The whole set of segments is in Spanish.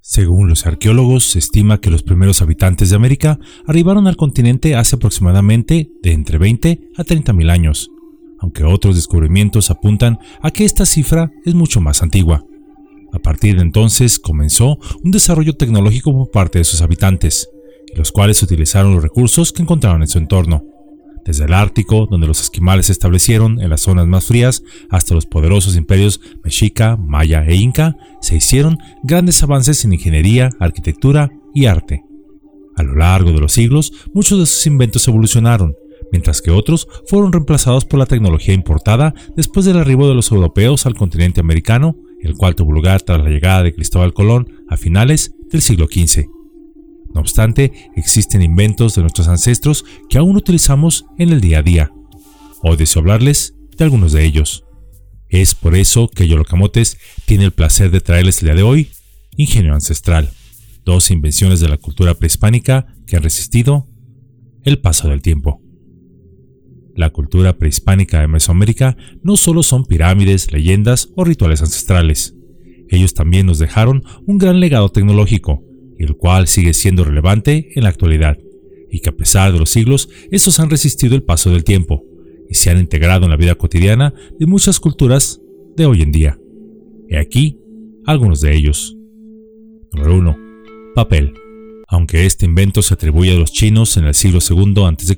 Según los arqueólogos, se estima que los primeros habitantes de América arribaron al continente hace aproximadamente de entre 20 a 30 mil años, aunque otros descubrimientos apuntan a que esta cifra es mucho más antigua. A partir de entonces comenzó un desarrollo tecnológico por parte de sus habitantes, los cuales utilizaron los recursos que encontraron en su entorno, desde el Ártico, donde los esquimales se establecieron en las zonas más frías, hasta los poderosos imperios mexica, maya e inca, se hicieron grandes avances en ingeniería, arquitectura y arte. A lo largo de los siglos, muchos de sus inventos evolucionaron, mientras que otros fueron reemplazados por la tecnología importada después del arribo de los europeos al continente americano, el cual tuvo lugar tras la llegada de Cristóbal Colón a finales del siglo XV. No obstante, existen inventos de nuestros ancestros que aún utilizamos en el día a día. Hoy deseo hablarles de algunos de ellos. Es por eso que Yolocamotes tiene el placer de traerles el día de hoy Ingenio Ancestral, dos invenciones de la cultura prehispánica que han resistido el paso del tiempo. La cultura prehispánica de Mesoamérica no solo son pirámides, leyendas o rituales ancestrales. Ellos también nos dejaron un gran legado tecnológico, el cual sigue siendo relevante en la actualidad, y que a pesar de los siglos, estos han resistido el paso del tiempo y se han integrado en la vida cotidiana de muchas culturas de hoy en día. He aquí algunos de ellos. Número 1. Papel. Aunque este invento se atribuye a los chinos en el siglo II a.C.,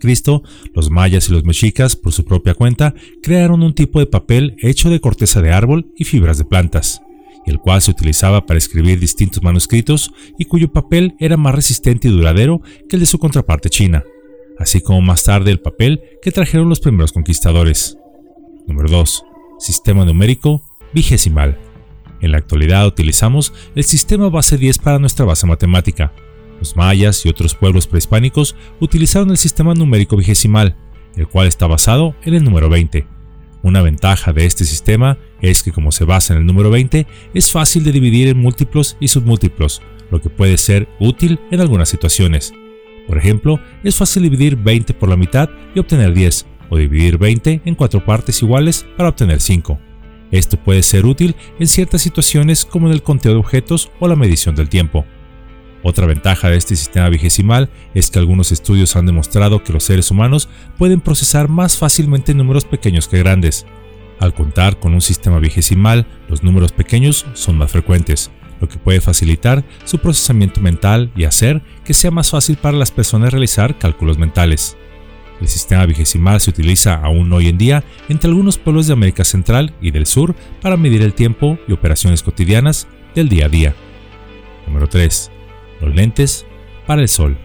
los mayas y los mexicas, por su propia cuenta, crearon un tipo de papel hecho de corteza de árbol y fibras de plantas el cual se utilizaba para escribir distintos manuscritos y cuyo papel era más resistente y duradero que el de su contraparte china, así como más tarde el papel que trajeron los primeros conquistadores. Número 2. Sistema numérico vigesimal. En la actualidad utilizamos el sistema base 10 para nuestra base matemática. Los mayas y otros pueblos prehispánicos utilizaron el sistema numérico vigesimal, el cual está basado en el número 20 una ventaja de este sistema es que como se basa en el número 20, es fácil de dividir en múltiplos y submúltiplos, lo que puede ser útil en algunas situaciones. Por ejemplo, es fácil dividir 20 por la mitad y obtener 10, o dividir 20 en cuatro partes iguales para obtener 5. Esto puede ser útil en ciertas situaciones como en el conteo de objetos o la medición del tiempo. Otra ventaja de este sistema vigesimal es que algunos estudios han demostrado que los seres humanos pueden procesar más fácilmente números pequeños que grandes. Al contar con un sistema vigesimal, los números pequeños son más frecuentes, lo que puede facilitar su procesamiento mental y hacer que sea más fácil para las personas realizar cálculos mentales. El sistema vigesimal se utiliza aún hoy en día entre algunos pueblos de América Central y del Sur para medir el tiempo y operaciones cotidianas del día a día. Número 3 los lentes para el sol.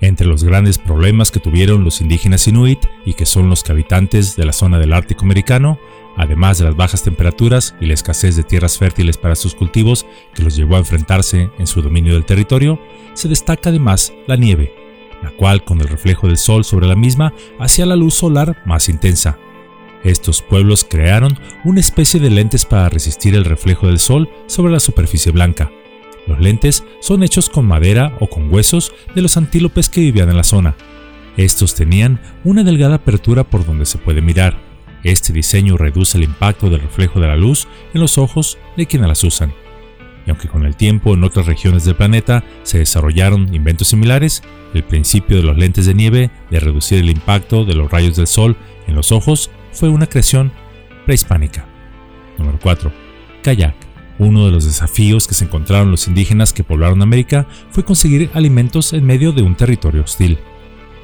Entre los grandes problemas que tuvieron los indígenas inuit y que son los habitantes de la zona del Ártico americano, además de las bajas temperaturas y la escasez de tierras fértiles para sus cultivos que los llevó a enfrentarse en su dominio del territorio, se destaca además la nieve, la cual con el reflejo del sol sobre la misma hacía la luz solar más intensa. Estos pueblos crearon una especie de lentes para resistir el reflejo del sol sobre la superficie blanca, los lentes son hechos con madera o con huesos de los antílopes que vivían en la zona. Estos tenían una delgada apertura por donde se puede mirar. Este diseño reduce el impacto del reflejo de la luz en los ojos de quienes las usan. Y aunque con el tiempo en otras regiones del planeta se desarrollaron inventos similares, el principio de los lentes de nieve de reducir el impacto de los rayos del sol en los ojos fue una creación prehispánica. Número 4. Kayak. Uno de los desafíos que se encontraron los indígenas que poblaron América fue conseguir alimentos en medio de un territorio hostil.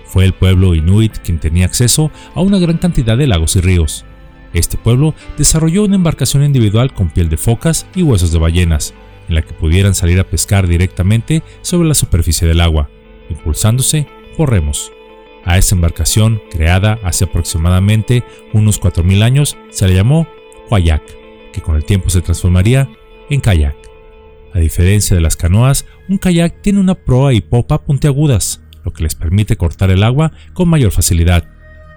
Fue el pueblo inuit quien tenía acceso a una gran cantidad de lagos y ríos. Este pueblo desarrolló una embarcación individual con piel de focas y huesos de ballenas, en la que pudieran salir a pescar directamente sobre la superficie del agua, impulsándose por remos. A esta embarcación, creada hace aproximadamente unos 4.000 años, se le llamó Huayac, que con el tiempo se transformaría en kayak. A diferencia de las canoas, un kayak tiene una proa y popa puntiagudas, lo que les permite cortar el agua con mayor facilidad.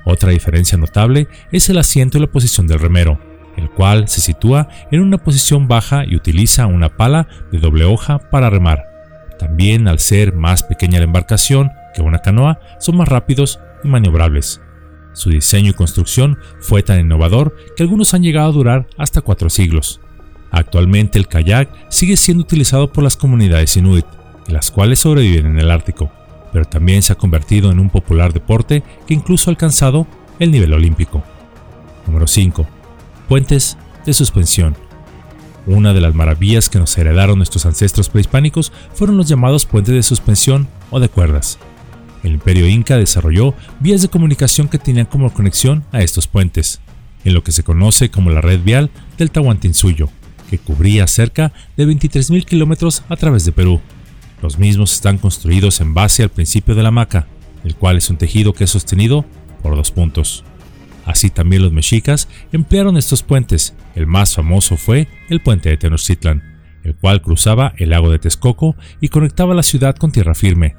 Otra diferencia notable es el asiento y la posición del remero, el cual se sitúa en una posición baja y utiliza una pala de doble hoja para remar. También al ser más pequeña la embarcación que una canoa, son más rápidos y maniobrables. Su diseño y construcción fue tan innovador que algunos han llegado a durar hasta cuatro siglos. Actualmente el kayak sigue siendo utilizado por las comunidades inuit, las cuales sobreviven en el Ártico, pero también se ha convertido en un popular deporte que incluso ha alcanzado el nivel olímpico. Número 5. Puentes de suspensión. Una de las maravillas que nos heredaron nuestros ancestros prehispánicos fueron los llamados puentes de suspensión o de cuerdas. El imperio inca desarrolló vías de comunicación que tenían como conexión a estos puentes, en lo que se conoce como la red vial del Tahuantinsuyo, que cubría cerca de 23.000 kilómetros a través de Perú. Los mismos están construidos en base al principio de la maca, el cual es un tejido que es sostenido por dos puntos. Así también los mexicas emplearon estos puentes. El más famoso fue el puente de Tenochtitlan, el cual cruzaba el lago de Texcoco y conectaba la ciudad con tierra firme.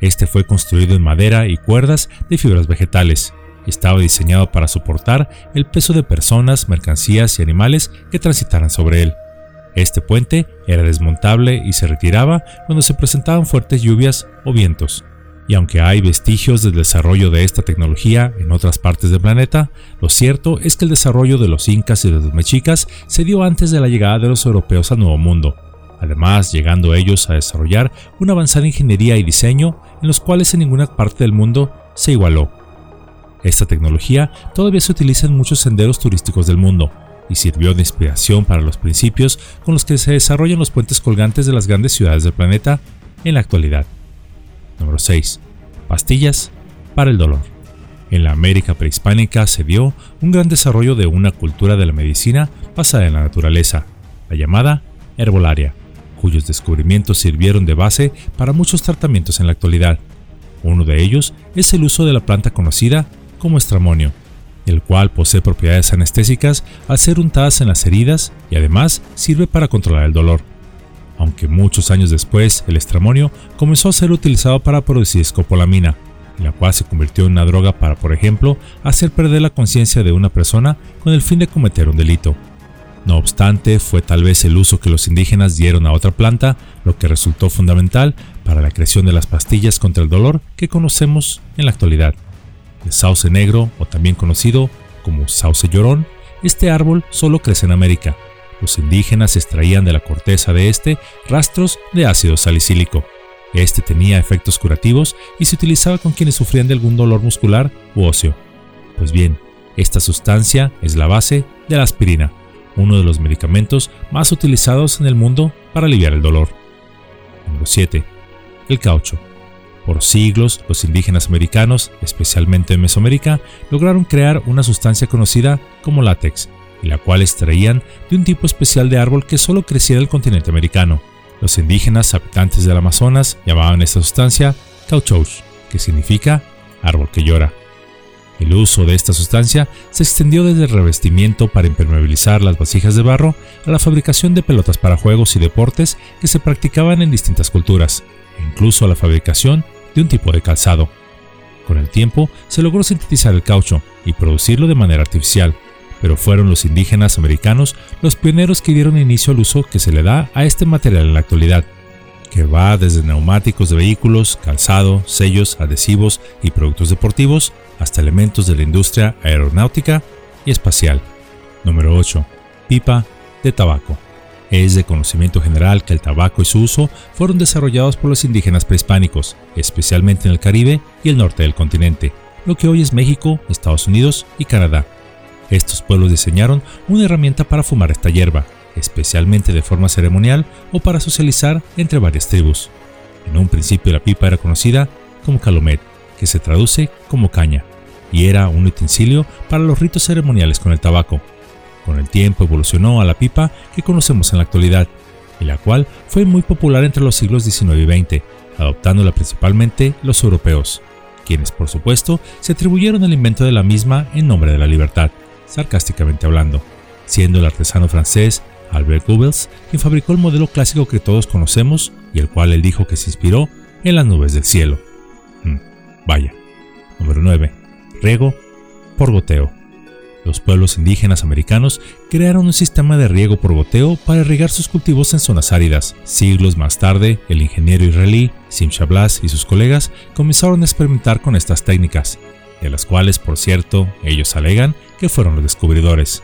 Este fue construido en madera y cuerdas de fibras vegetales. Estaba diseñado para soportar el peso de personas, mercancías y animales que transitaran sobre él. Este puente era desmontable y se retiraba cuando se presentaban fuertes lluvias o vientos. Y aunque hay vestigios del desarrollo de esta tecnología en otras partes del planeta, lo cierto es que el desarrollo de los incas y de los mexicas se dio antes de la llegada de los europeos al Nuevo Mundo, además llegando ellos a desarrollar una avanzada ingeniería y diseño en los cuales en ninguna parte del mundo se igualó. Esta tecnología todavía se utiliza en muchos senderos turísticos del mundo, y sirvió de inspiración para los principios con los que se desarrollan los puentes colgantes de las grandes ciudades del planeta en la actualidad. Número 6. Pastillas para el dolor. En la América prehispánica se dio un gran desarrollo de una cultura de la medicina basada en la naturaleza, la llamada herbolaria, cuyos descubrimientos sirvieron de base para muchos tratamientos en la actualidad. Uno de ellos es el uso de la planta conocida como estramonio, el cual posee propiedades anestésicas al ser untadas en las heridas y además sirve para controlar el dolor. Aunque muchos años después el estramonio comenzó a ser utilizado para producir escopolamina, la cual se convirtió en una droga para, por ejemplo, hacer perder la conciencia de una persona con el fin de cometer un delito. No obstante, fue tal vez el uso que los indígenas dieron a otra planta lo que resultó fundamental para la creación de las pastillas contra el dolor que conocemos en la actualidad. El sauce negro, o también conocido como sauce llorón, este árbol solo crece en América. Los indígenas extraían de la corteza de este rastros de ácido salicílico. Este tenía efectos curativos y se utilizaba con quienes sufrían de algún dolor muscular u óseo. Pues bien, esta sustancia es la base de la aspirina, uno de los medicamentos más utilizados en el mundo para aliviar el dolor. Número 7. El caucho. Por siglos, los indígenas americanos, especialmente en Mesoamérica, lograron crear una sustancia conocida como látex, y la cual extraían de un tipo especial de árbol que solo crecía en el continente americano. Los indígenas habitantes del Amazonas llamaban esta sustancia cauchouch, que significa árbol que llora. El uso de esta sustancia se extendió desde el revestimiento para impermeabilizar las vasijas de barro a la fabricación de pelotas para juegos y deportes que se practicaban en distintas culturas, e incluso a la fabricación de un tipo de calzado. Con el tiempo se logró sintetizar el caucho y producirlo de manera artificial, pero fueron los indígenas americanos los pioneros que dieron inicio al uso que se le da a este material en la actualidad, que va desde neumáticos de vehículos, calzado, sellos, adhesivos y productos deportivos, hasta elementos de la industria aeronáutica y espacial. Número 8. Pipa de tabaco. Es de conocimiento general que el tabaco y su uso fueron desarrollados por los indígenas prehispánicos, especialmente en el Caribe y el norte del continente, lo que hoy es México, Estados Unidos y Canadá. Estos pueblos diseñaron una herramienta para fumar esta hierba, especialmente de forma ceremonial o para socializar entre varias tribus. En un principio la pipa era conocida como calumet, que se traduce como caña, y era un utensilio para los ritos ceremoniales con el tabaco, con el tiempo evolucionó a la pipa que conocemos en la actualidad, y la cual fue muy popular entre los siglos XIX y XX, adoptándola principalmente los europeos, quienes por supuesto se atribuyeron el invento de la misma en nombre de la libertad, sarcásticamente hablando, siendo el artesano francés Albert Goebbels quien fabricó el modelo clásico que todos conocemos y el cual él dijo que se inspiró en las nubes del cielo. Hmm, vaya. Número 9. Riego por goteo los pueblos indígenas americanos crearon un sistema de riego por goteo para irrigar sus cultivos en zonas áridas. Siglos más tarde, el ingeniero israelí Simcha Blas y sus colegas comenzaron a experimentar con estas técnicas, de las cuales, por cierto, ellos alegan que fueron los descubridores.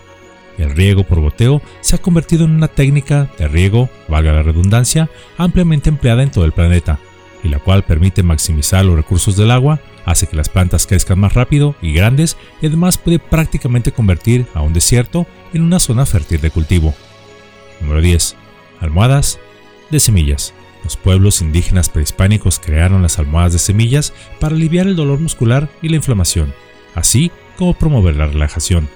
el riego por goteo se ha convertido en una técnica de riego, valga la redundancia, ampliamente empleada en todo el planeta, y la cual permite maximizar los recursos del agua, hace que las plantas crezcan más rápido y grandes y además puede prácticamente convertir a un desierto en una zona fértil de cultivo. Número 10. Almohadas de semillas. Los pueblos indígenas prehispánicos crearon las almohadas de semillas para aliviar el dolor muscular y la inflamación, así como promover la relajación.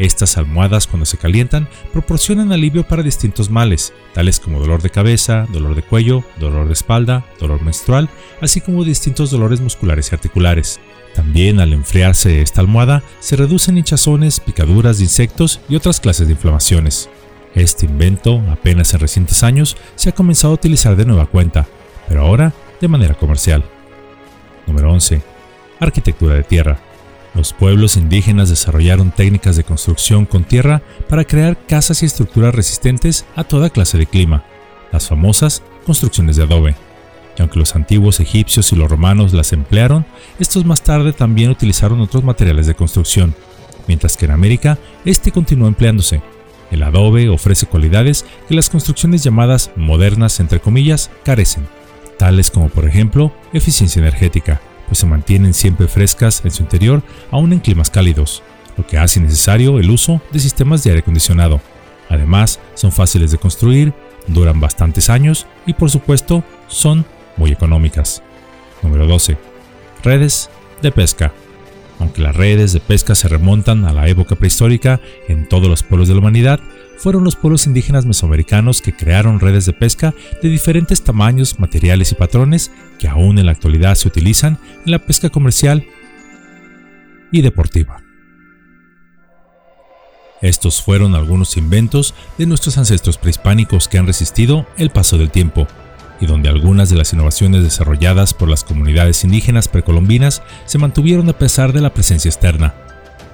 Estas almohadas cuando se calientan proporcionan alivio para distintos males, tales como dolor de cabeza, dolor de cuello, dolor de espalda, dolor menstrual, así como distintos dolores musculares y articulares. También al enfriarse esta almohada se reducen hinchazones, picaduras de insectos y otras clases de inflamaciones. Este invento, apenas en recientes años, se ha comenzado a utilizar de nueva cuenta, pero ahora de manera comercial. Número 11. Arquitectura de tierra. Los pueblos indígenas desarrollaron técnicas de construcción con tierra para crear casas y estructuras resistentes a toda clase de clima, las famosas construcciones de adobe. Y aunque los antiguos egipcios y los romanos las emplearon, estos más tarde también utilizaron otros materiales de construcción, mientras que en América este continuó empleándose. El adobe ofrece cualidades que las construcciones llamadas modernas, entre comillas, carecen, tales como por ejemplo eficiencia energética, pues se mantienen siempre frescas en su interior aún en climas cálidos, lo que hace necesario el uso de sistemas de aire acondicionado. Además, son fáciles de construir, duran bastantes años y por supuesto son muy económicas. Número 12. Redes de pesca. Aunque las redes de pesca se remontan a la época prehistórica en todos los pueblos de la humanidad, fueron los pueblos indígenas mesoamericanos que crearon redes de pesca de diferentes tamaños, materiales y patrones que aún en la actualidad se utilizan en la pesca comercial y deportiva. Estos fueron algunos inventos de nuestros ancestros prehispánicos que han resistido el paso del tiempo y donde algunas de las innovaciones desarrolladas por las comunidades indígenas precolombinas se mantuvieron a pesar de la presencia externa.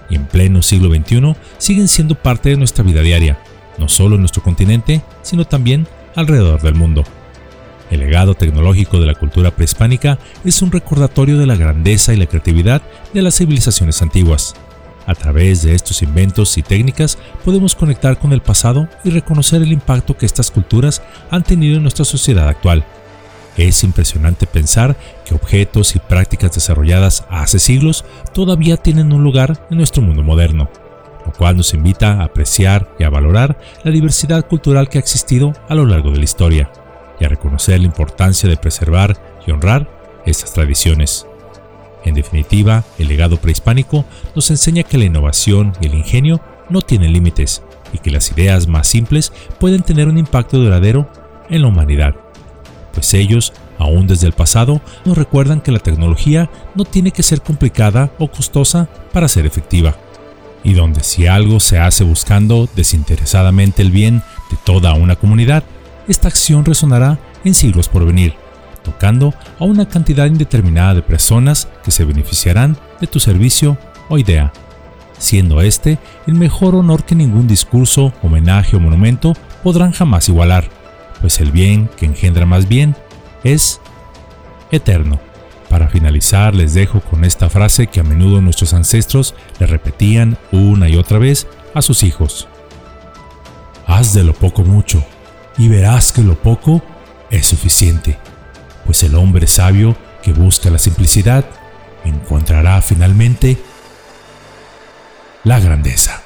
Y en pleno siglo XXI siguen siendo parte de nuestra vida diaria, no solo en nuestro continente, sino también alrededor del mundo. El legado tecnológico de la cultura prehispánica es un recordatorio de la grandeza y la creatividad de las civilizaciones antiguas. A través de estos inventos y técnicas podemos conectar con el pasado y reconocer el impacto que estas culturas han tenido en nuestra sociedad actual. Es impresionante pensar que objetos y prácticas desarrolladas hace siglos todavía tienen un lugar en nuestro mundo moderno cual nos invita a apreciar y a valorar la diversidad cultural que ha existido a lo largo de la historia y a reconocer la importancia de preservar y honrar estas tradiciones. En definitiva, el legado prehispánico nos enseña que la innovación y el ingenio no tienen límites y que las ideas más simples pueden tener un impacto duradero en la humanidad, pues ellos, aún desde el pasado, nos recuerdan que la tecnología no tiene que ser complicada o costosa para ser efectiva y donde si algo se hace buscando desinteresadamente el bien de toda una comunidad, esta acción resonará en siglos por venir, tocando a una cantidad indeterminada de personas que se beneficiarán de tu servicio o idea, siendo este el mejor honor que ningún discurso, homenaje o monumento podrán jamás igualar, pues el bien que engendra más bien es eterno. Para finalizar, les dejo con esta frase que a menudo nuestros ancestros le repetían una y otra vez a sus hijos. Haz de lo poco mucho, y verás que lo poco es suficiente, pues el hombre sabio que busca la simplicidad encontrará finalmente la grandeza.